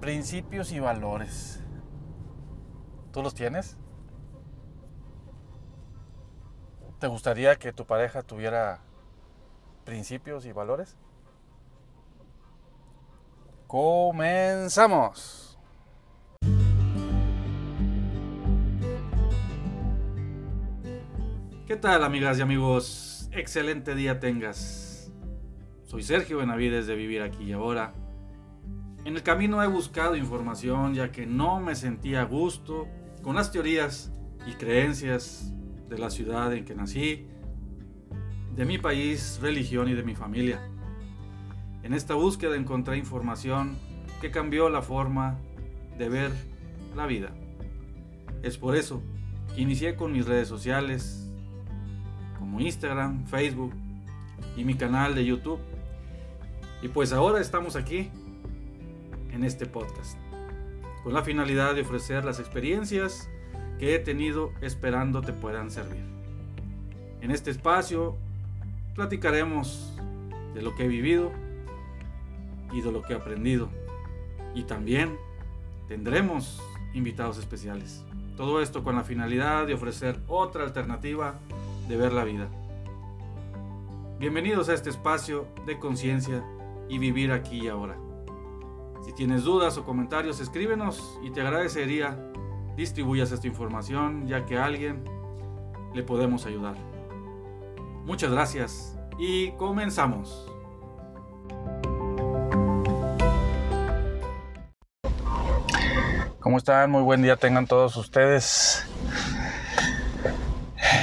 Principios y valores. ¿Tú los tienes? ¿Te gustaría que tu pareja tuviera principios y valores? Comenzamos. ¿Qué tal amigas y amigos? Excelente día tengas. Soy Sergio Benavides de Vivir aquí y ahora. En el camino he buscado información ya que no me sentía a gusto con las teorías y creencias de la ciudad en que nací, de mi país, religión y de mi familia. En esta búsqueda encontré información que cambió la forma de ver la vida. Es por eso que inicié con mis redes sociales como Instagram, Facebook y mi canal de YouTube. Y pues ahora estamos aquí en este podcast con la finalidad de ofrecer las experiencias que he tenido esperando te puedan servir. En este espacio platicaremos de lo que he vivido y de lo que he aprendido. Y también tendremos invitados especiales. Todo esto con la finalidad de ofrecer otra alternativa de ver la vida. Bienvenidos a este espacio de conciencia y vivir aquí y ahora. Si tienes dudas o comentarios, escríbenos y te agradecería distribuyas esta información ya que a alguien le podemos ayudar. Muchas gracias y comenzamos. ¿Cómo están? Muy buen día tengan todos ustedes.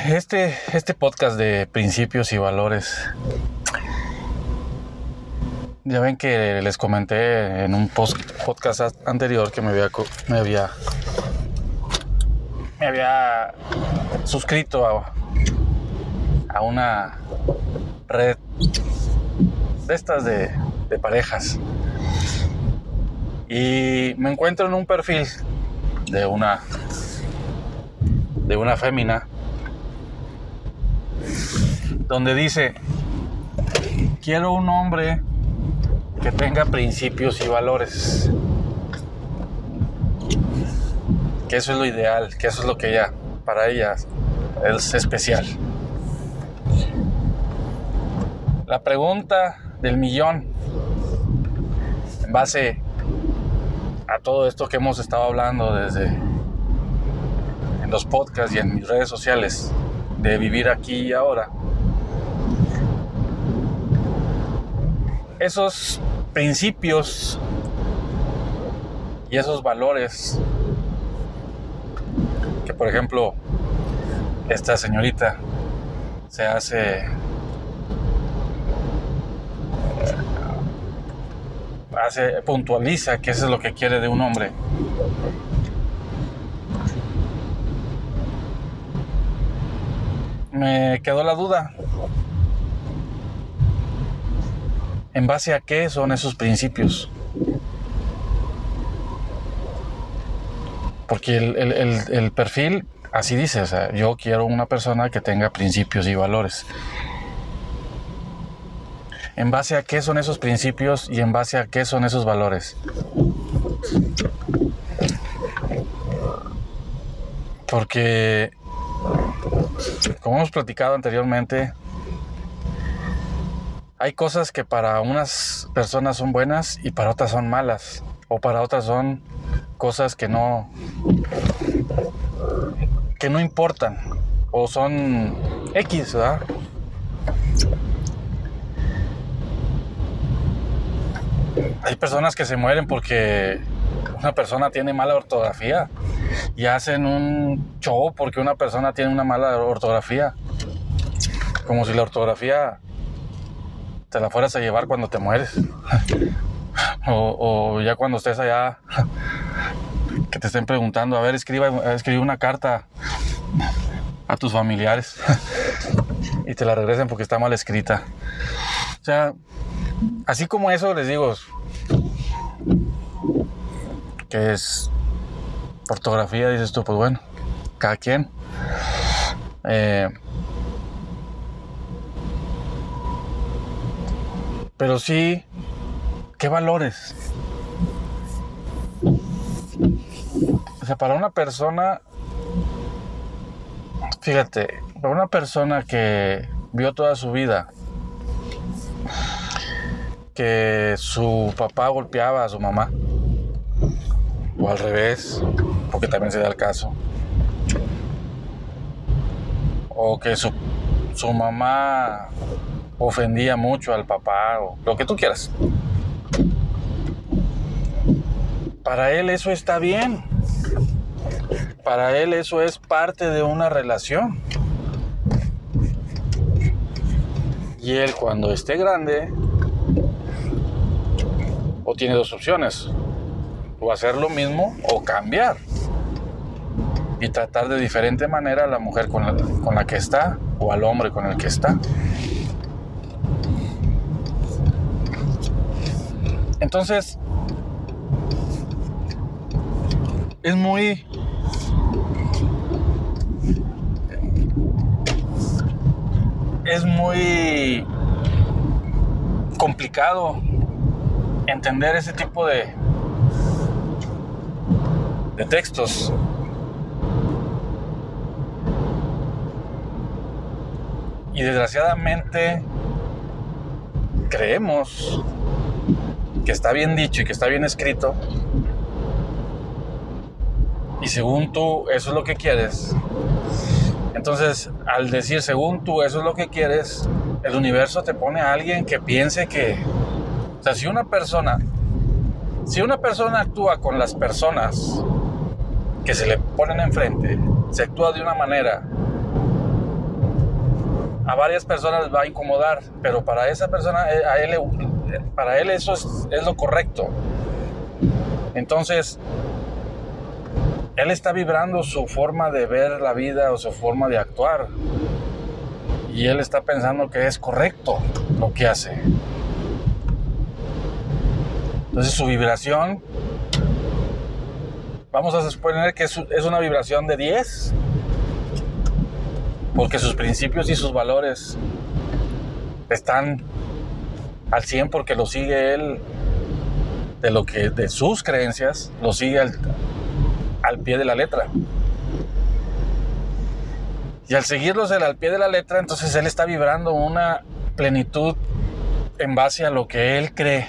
Este, este podcast de principios y valores. Ya ven que les comenté en un podcast anterior que me había, me había me había suscrito a, a una red de estas de, de parejas. Y me encuentro en un perfil de una de una fémina donde dice quiero un hombre que tenga principios y valores que eso es lo ideal, que eso es lo que ella, para ella es especial. La pregunta del millón, en base a todo esto que hemos estado hablando desde en los podcasts y en mis redes sociales, de vivir aquí y ahora, esos principios y esos valores que por ejemplo esta señorita se hace hace puntualiza que eso es lo que quiere de un hombre. Me quedó la duda en base a qué son esos principios Porque el, perfil así dice, o sea, yo quiero una persona que tenga principios y valores. ¿En base a qué son esos principios y en base a qué son esos valores? Porque, como hemos platicado anteriormente, hay cosas que para unas personas son buenas y para otras son malas, o para otras son cosas que no que no importan o son X, ¿verdad? Hay personas que se mueren porque una persona tiene mala ortografía y hacen un show porque una persona tiene una mala ortografía. Como si la ortografía te la fueras a llevar cuando te mueres. o, ya cuando estés allá que te estén preguntando, a ver, escriba, escribe una carta a tus familiares y te la regresen porque está mal escrita. O sea, así como eso les digo, que es ortografía, dices tú, pues bueno, cada quien. Eh, pero sí, ¿qué valores? O sea, para una persona, fíjate, para una persona que vio toda su vida que su papá golpeaba a su mamá, o al revés, porque también se da el caso, o que su, su mamá ofendía mucho al papá, o lo que tú quieras. Para él eso está bien. Para él eso es parte de una relación. Y él cuando esté grande, o tiene dos opciones, o hacer lo mismo o cambiar. Y tratar de diferente manera a la mujer con la, con la que está o al hombre con el que está. Entonces, es muy es muy complicado entender ese tipo de de textos. Y desgraciadamente creemos que está bien dicho y que está bien escrito y según tú eso es lo que quieres. Entonces, al decir según tú eso es lo que quieres, el universo te pone a alguien que piense que, o sea, si una persona, si una persona actúa con las personas que se le ponen enfrente, se actúa de una manera, a varias personas va a incomodar, pero para esa persona, eh, a él, para él eso es, lo correcto. Entonces, él está vibrando su forma de ver la vida o su forma de actuar. Y él está pensando que es correcto lo que hace. Entonces su vibración, vamos a suponer que es una vibración de 10, porque sus principios y sus valores están al 100 porque lo sigue él de lo que de sus creencias, lo sigue al, al pie de la letra. Y al seguirlos al pie de la letra, entonces él está vibrando una plenitud en base a lo que él cree.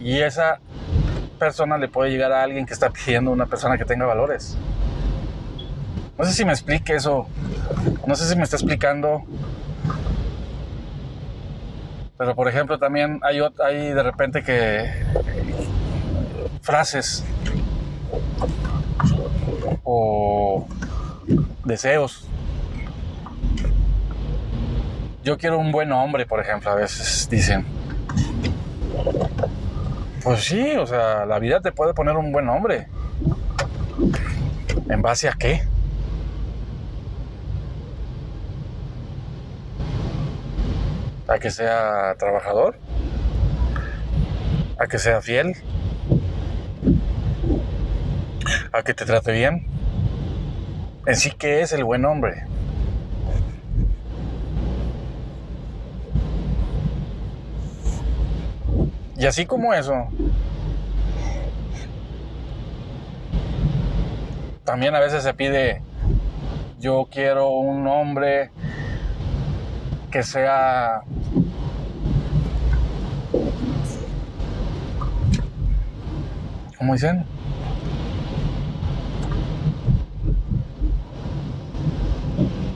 Y esa persona le puede llegar a alguien que está pidiendo una persona que tenga valores. No sé si me explique eso. No sé si me está explicando pero por ejemplo también hay, de repente que frases o deseos. Yo quiero un buen hombre, por ejemplo, a veces dicen. Pues sí, o sea, la vida te puede poner un buen hombre. ¿En base a qué? A que sea trabajador, a que sea fiel, a que te trate bien. En sí que es el buen hombre. Y así como eso, también a veces se pide, yo quiero un hombre que sea ¿Cómo dicen?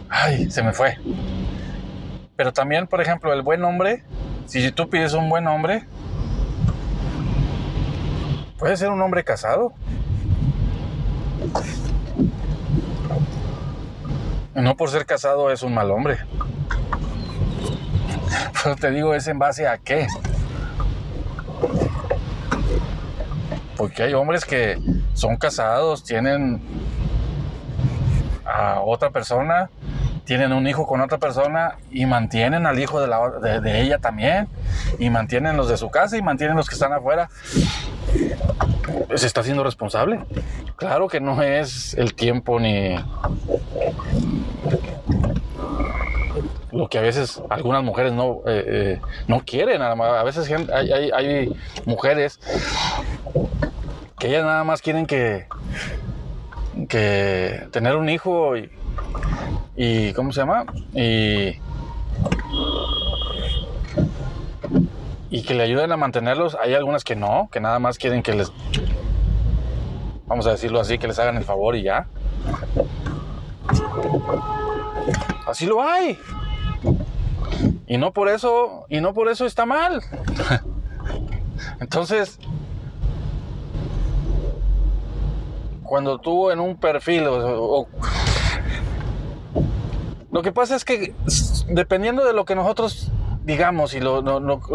Ay, se me fue. Pero también, por ejemplo, el buen hombre, si tú pides un buen hombre, puede ser un hombre casado. No por ser casado es un mal hombre. Pero te digo, ¿es en base a qué? Porque hay hombres que son casados, tienen a otra persona, tienen un hijo con otra persona y mantienen al hijo de, la, de, ella también, y mantienen los de su casa y mantienen los que están afuera. Se está siendo responsable. Claro que no es el tiempo ni lo que a veces algunas mujeres no, eh, eh, no quieren. A veces hay, hay, mujeres que ellas nada más quieren que, que tener un hijo y, y ¿cómo se llama? Y, y que le ayuden a mantenerlos. Hay algunas que no, que nada más quieren que les, vamos a decirlo así, que les hagan el favor y ya. Así lo hay. Y no por eso, y no por eso está mal. Entonces, cuando tú en un perfil o, lo que pasa es que dependiendo de lo que nosotros digamos y lo,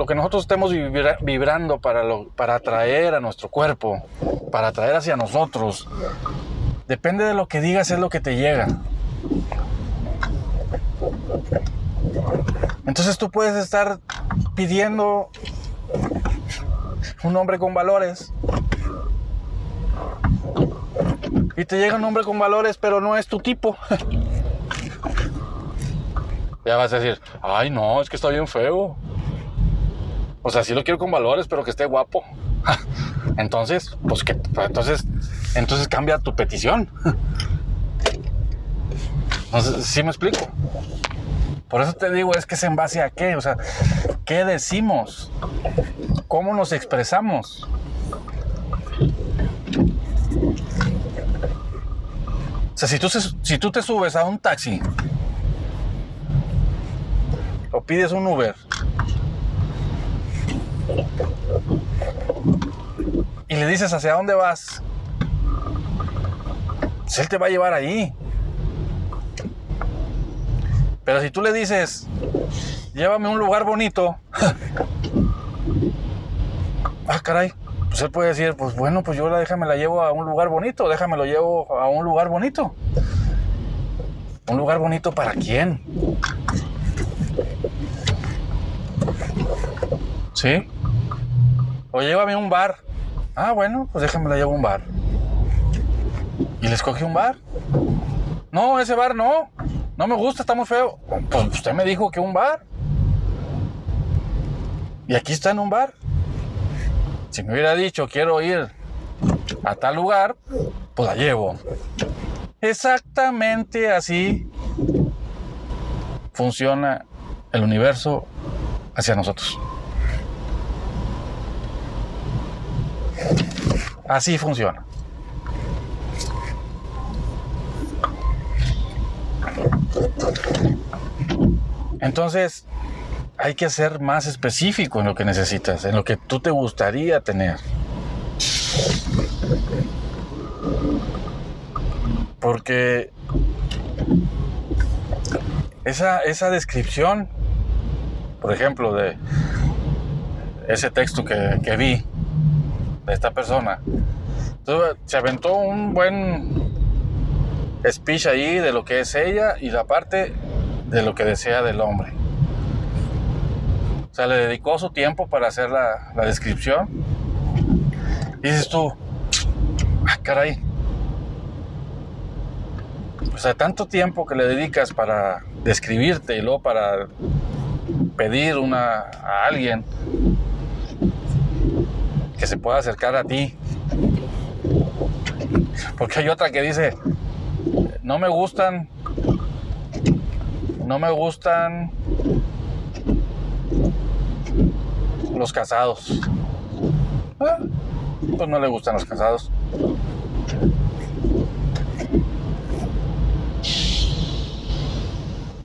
que nosotros estemos vibrando para, para atraer a nuestro cuerpo, para atraer hacia nosotros, depende de lo que digas es lo que te llega. Entonces tú puedes estar pidiendo un hombre con valores. Y te llega un hombre con valores, pero no es tu tipo. ya vas a decir, ay no, es que está bien feo. O sea, sí lo quiero con valores, pero que esté guapo. entonces, pues que, entonces, entonces cambia tu petición. Entonces, ¿sí me explico? Por eso te digo, es que es en base a qué, o sea, ¿qué decimos? ¿Cómo nos expresamos? Si tú, si tú te subes a un taxi o pides un Uber y le dices hacia dónde vas, pues él te va a llevar ahí. Pero si tú le dices, llévame a un lugar bonito, ah, caray, pues él puede decir, pues bueno, pues yo la déjame la llevo a un lugar bonito, déjame lo llevo a un lugar bonito. ¿Un lugar bonito para quién? ¿Sí? O llévame a un bar. Ah, bueno, pues déjame la llevo a un bar. ¿Y le escoge un bar? No, ese bar no. No me gusta, está muy feo. Pues usted me dijo que un bar. Y aquí está en un bar. Si me hubiera dicho quiero ir a tal lugar, pues la llevo. Exactamente así funciona el universo hacia nosotros. Así funciona. Entonces, hay que ser más específico en lo que necesitas, en lo que tú te gustaría tener. Porque esa, esa descripción, por ejemplo, de ese texto que, que vi de esta persona, se aventó un buen speech ahí de lo que es ella y la parte de lo que desea del hombre. O sea, le dedicó su tiempo para hacer la, descripción. Y dices tú, ah, caray. O sea, tanto tiempo que le dedicas para describirte y luego para pedir una, a alguien que se pueda acercar a ti. Porque hay otra que dice, no me gustan, no me gustan los casados. Ah, pues no le gustan los casados.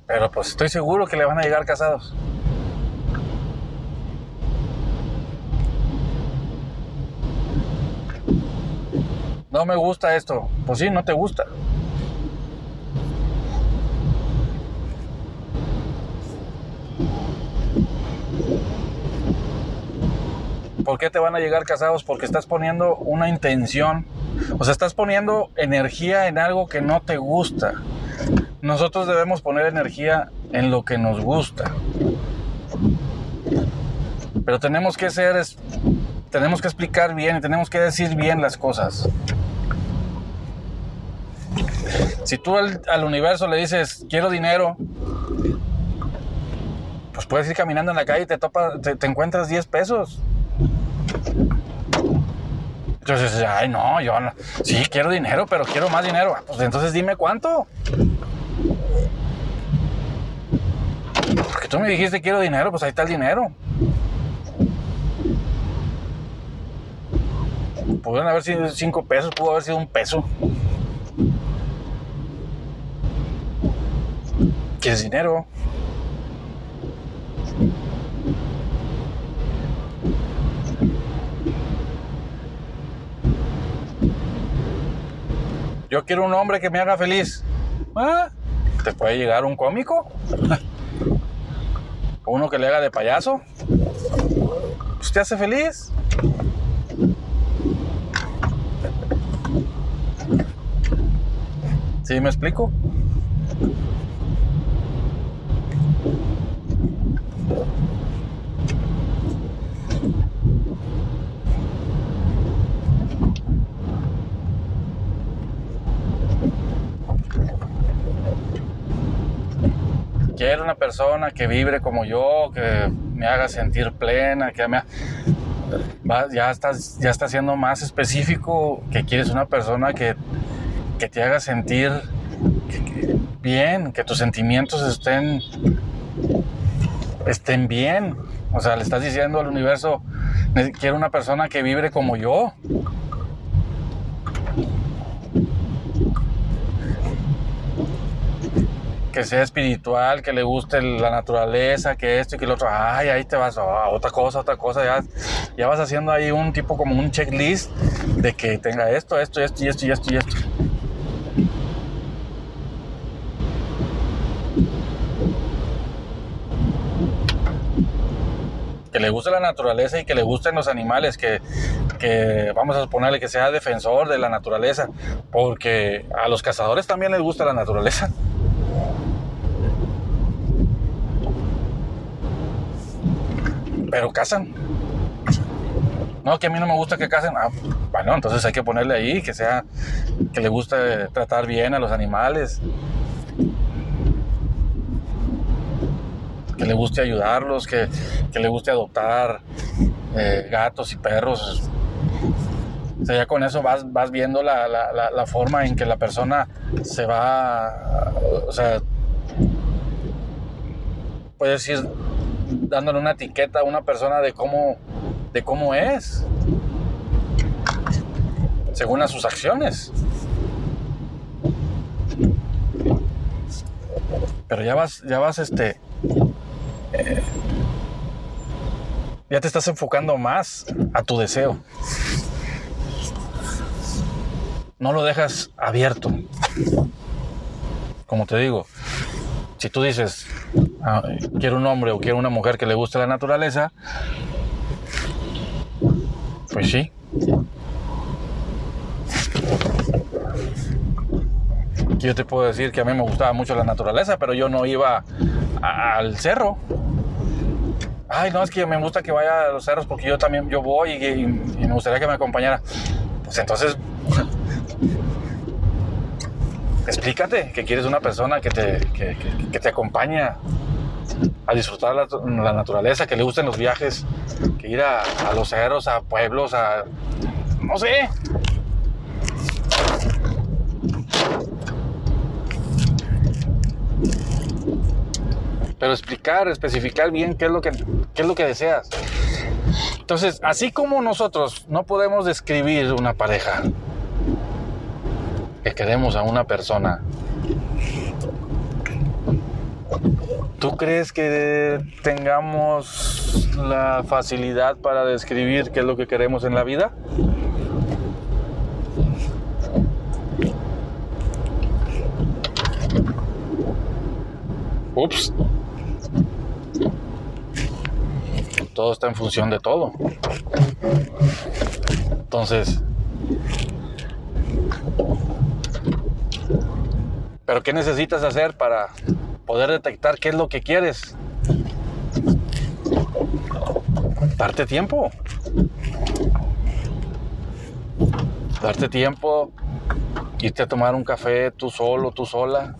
Pero pues estoy seguro que le van a llegar casados. No me gusta esto. Pues sí, no te gusta. ¿Por qué te van a llegar casados? Porque estás poniendo una intención, o sea, estás poniendo energía en algo que no te gusta. Nosotros debemos poner energía en lo que nos gusta. Pero tenemos que ser, tenemos que explicar bien y tenemos que decir bien las cosas. Si tú al, universo le dices, quiero dinero, puedes ir caminando en la calle y te, topa, te encuentras 10 pesos. Entonces, ay, no, yo no. Sí, quiero dinero, pero quiero más dinero. Ah, Pues entonces dime cuánto. Porque tú me dijiste quiero dinero, pues ahí está el dinero. Pudieron haber sido 5 pesos, pudo haber sido un peso. ¿Quieres dinero? Yo quiero un hombre que me haga feliz. Ah, ¿Te puede llegar un cómico? Uno que le haga de payaso. Pues te hace feliz. ¿Sí me explico? Quiero una persona que vibre como yo, que me haga sentir plena, que me ya estás ya está siendo más específico que quieres una persona que, que te haga sentir bien, que tus sentimientos estén estén bien. O sea, le estás diciendo al universo, "Ne- quiero una persona que vibre como yo. Que sea espiritual, que le guste la naturaleza, que esto y que lo otro. Ay, ahí te vas, ah, otra cosa, otra cosa. Ya, ya vas haciendo ahí un tipo como un checklist de que tenga esto, esto, esto y esto y esto y esto. Que le guste la naturaleza y que le gusten los animales, que, que vamos a suponerle que sea defensor de la naturaleza, porque a los cazadores también les gusta la naturaleza. Pero cazan. No, que a mí no me gusta que casen. Ah, bueno, entonces hay que ponerle ahí que sea, que le guste tratar bien a los animales. Que le guste ayudarlos, que, que le guste adoptar eh, gatos y perros. O sea, ya con eso vas, vas viendo la, la- la- la forma en que la persona se va, o sea, puedes ir dándole una etiqueta a una persona de cómo, de cómo es, según a sus acciones. Pero ya vas, ya vas, este, eh, ya te estás enfocando más a tu deseo. No lo dejas abierto. Como te digo, si tú dices, ah, quiero un hombre o quiero una mujer que le guste la naturaleza, pues sí. Yo te puedo decir que a mí me gustaba mucho la naturaleza, pero yo no iba al cerro. Ay, no, es que me gusta que vaya a los cerros porque yo también yo voy y, me gustaría que me acompañara. Pues entonces, explícate que quieres una persona que te, que- que te acompaña a disfrutar la, la naturaleza, que le gusten los viajes, que ir a, a los cerros, a pueblos, a... no sé. Pero explicar, especificar bien qué es lo que, qué es lo que deseas. Entonces, así como nosotros no podemos describir una pareja, que queremos a una persona. ¿Tú crees que tengamos la facilidad para describir qué es lo que queremos en la vida? Ups. Todo está en función de todo. Entonces, Pero ¿qué necesitas hacer para poder detectar qué es lo que quieres? Darte tiempo. Darte tiempo, irte a tomar un café tú solo, tú sola.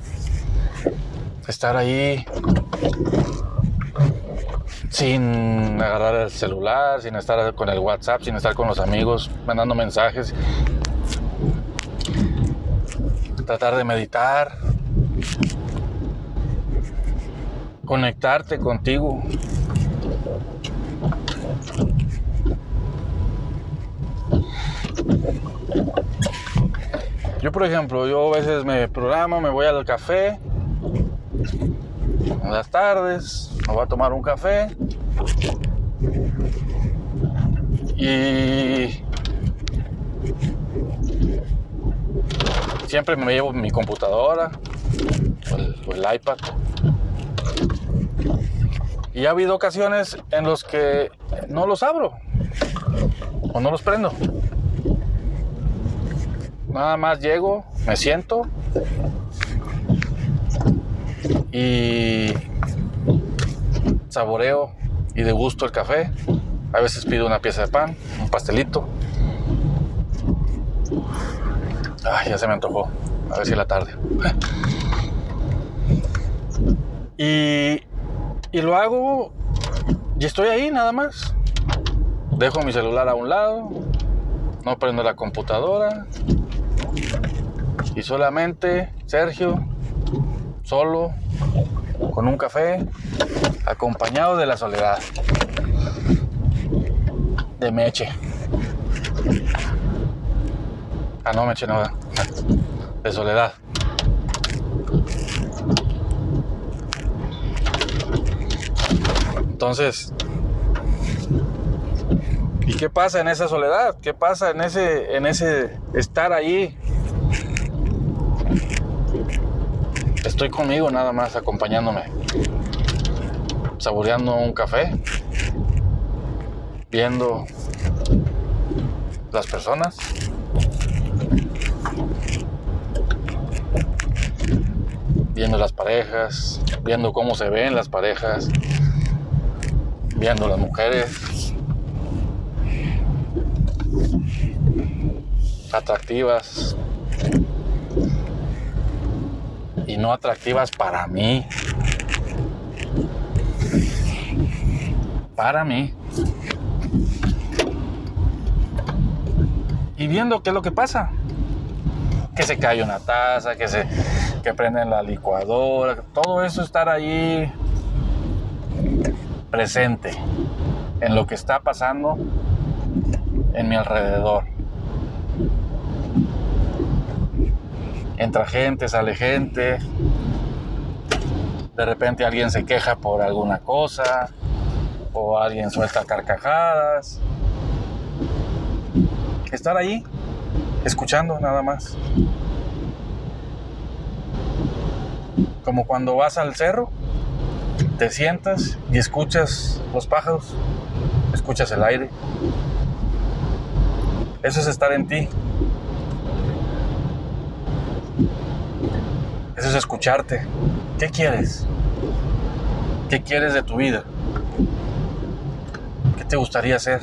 Estar ahí sin agarrar el celular, sin estar con el WhatsApp, sin estar con los amigos, mandando mensajes. Tratar de meditar. Conectarte contigo. Yo, por ejemplo, yo a veces me programo, me voy al café en las tardes, me voy a tomar un café y siempre me llevo mi computadora o el, o el iPad. Y ha habido ocasiones en los que no los abro o no los prendo. Nada más llego, me siento y saboreo y degusto el café. A veces pido una pieza de pan, un pastelito. Ay, ya se me antojó. A ver si la tarde. y, y lo hago y estoy ahí nada más. Dejo mi celular a un lado, no prendo la computadora y solamente Sergio, solo, con un café, acompañado de la soledad, de Meche. Ah, no, Meche no, de soledad. Entonces, ¿y qué pasa en esa soledad? ¿Qué pasa en ese, en ese estar allí? Estoy conmigo nada más, acompañándome, saboreando un café, viendo las personas. Viendo las parejas, viendo cómo se ven las parejas, viendo las mujeres atractivas y no atractivas para mí. Para mí. Y viendo qué es lo que pasa. Que se cae una taza, que se que prenden la licuadora, todo eso estar ahí presente en lo que está pasando en mi alrededor. Entra gente, sale gente. De repente alguien se queja por alguna cosa. O alguien suelta carcajadas. Estar ahí, escuchando nada más. Como cuando vas al cerro, te sientas y escuchas los pájaros, escuchas el aire. Eso es estar en ti. Eso es escucharte. ¿Qué quieres? ¿Qué quieres de tu vida? ¿Qué te gustaría hacer?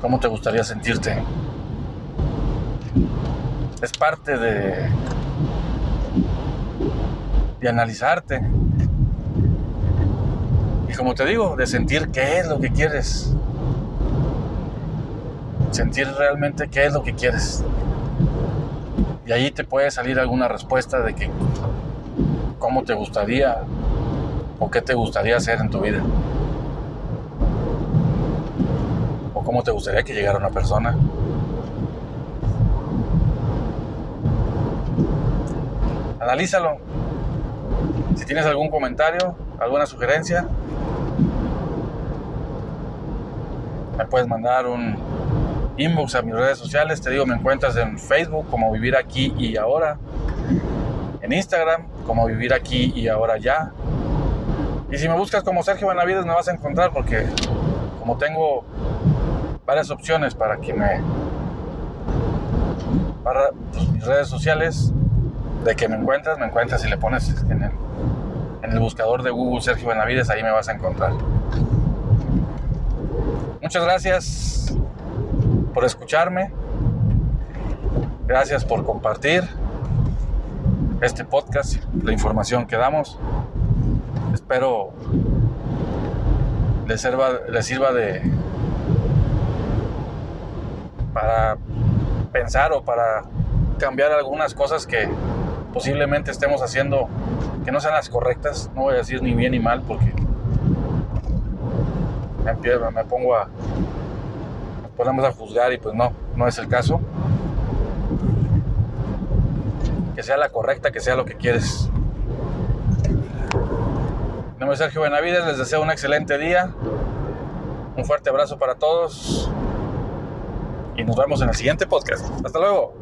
¿Cómo te gustaría sentirte? Es parte de, de analizarte. Y como te digo, de sentir qué es lo que quieres. Sentir realmente qué es lo que quieres. Y ahí te puede salir alguna respuesta de que cómo te gustaría o qué te gustaría hacer en tu vida. O cómo te gustaría que llegara una persona. Analízalo. Si tienes algún comentario, alguna sugerencia, me puedes mandar un inbox a mis redes sociales. Te digo, me encuentras en Facebook como Vivir Aquí y Ahora. En Instagram como Vivir Aquí y Ahora Ya. Y si me buscas como Sergio Benavides me vas a encontrar porque como tengo varias opciones para que me... Para pues, mis redes sociales, de que me encuentras, me encuentras y le pones en el, buscador de Google Sergio Benavides, ahí me vas a encontrar. Muchas gracias por escucharme. Gracias por compartir este podcast, la información que damos. espero les sirva, les sirva de para pensar o para cambiar algunas cosas que posiblemente estemos haciendo que no sean las correctas. No voy a decir ni bien ni mal porque me, me pongo a nos ponemos a juzgar y pues no, no es el caso. Que sea la correcta, que sea lo que quieres. Mi nombre es Sergio Benavides, les deseo un excelente día. Un fuerte abrazo para todos y nos vemos en el siguiente podcast. Hasta luego.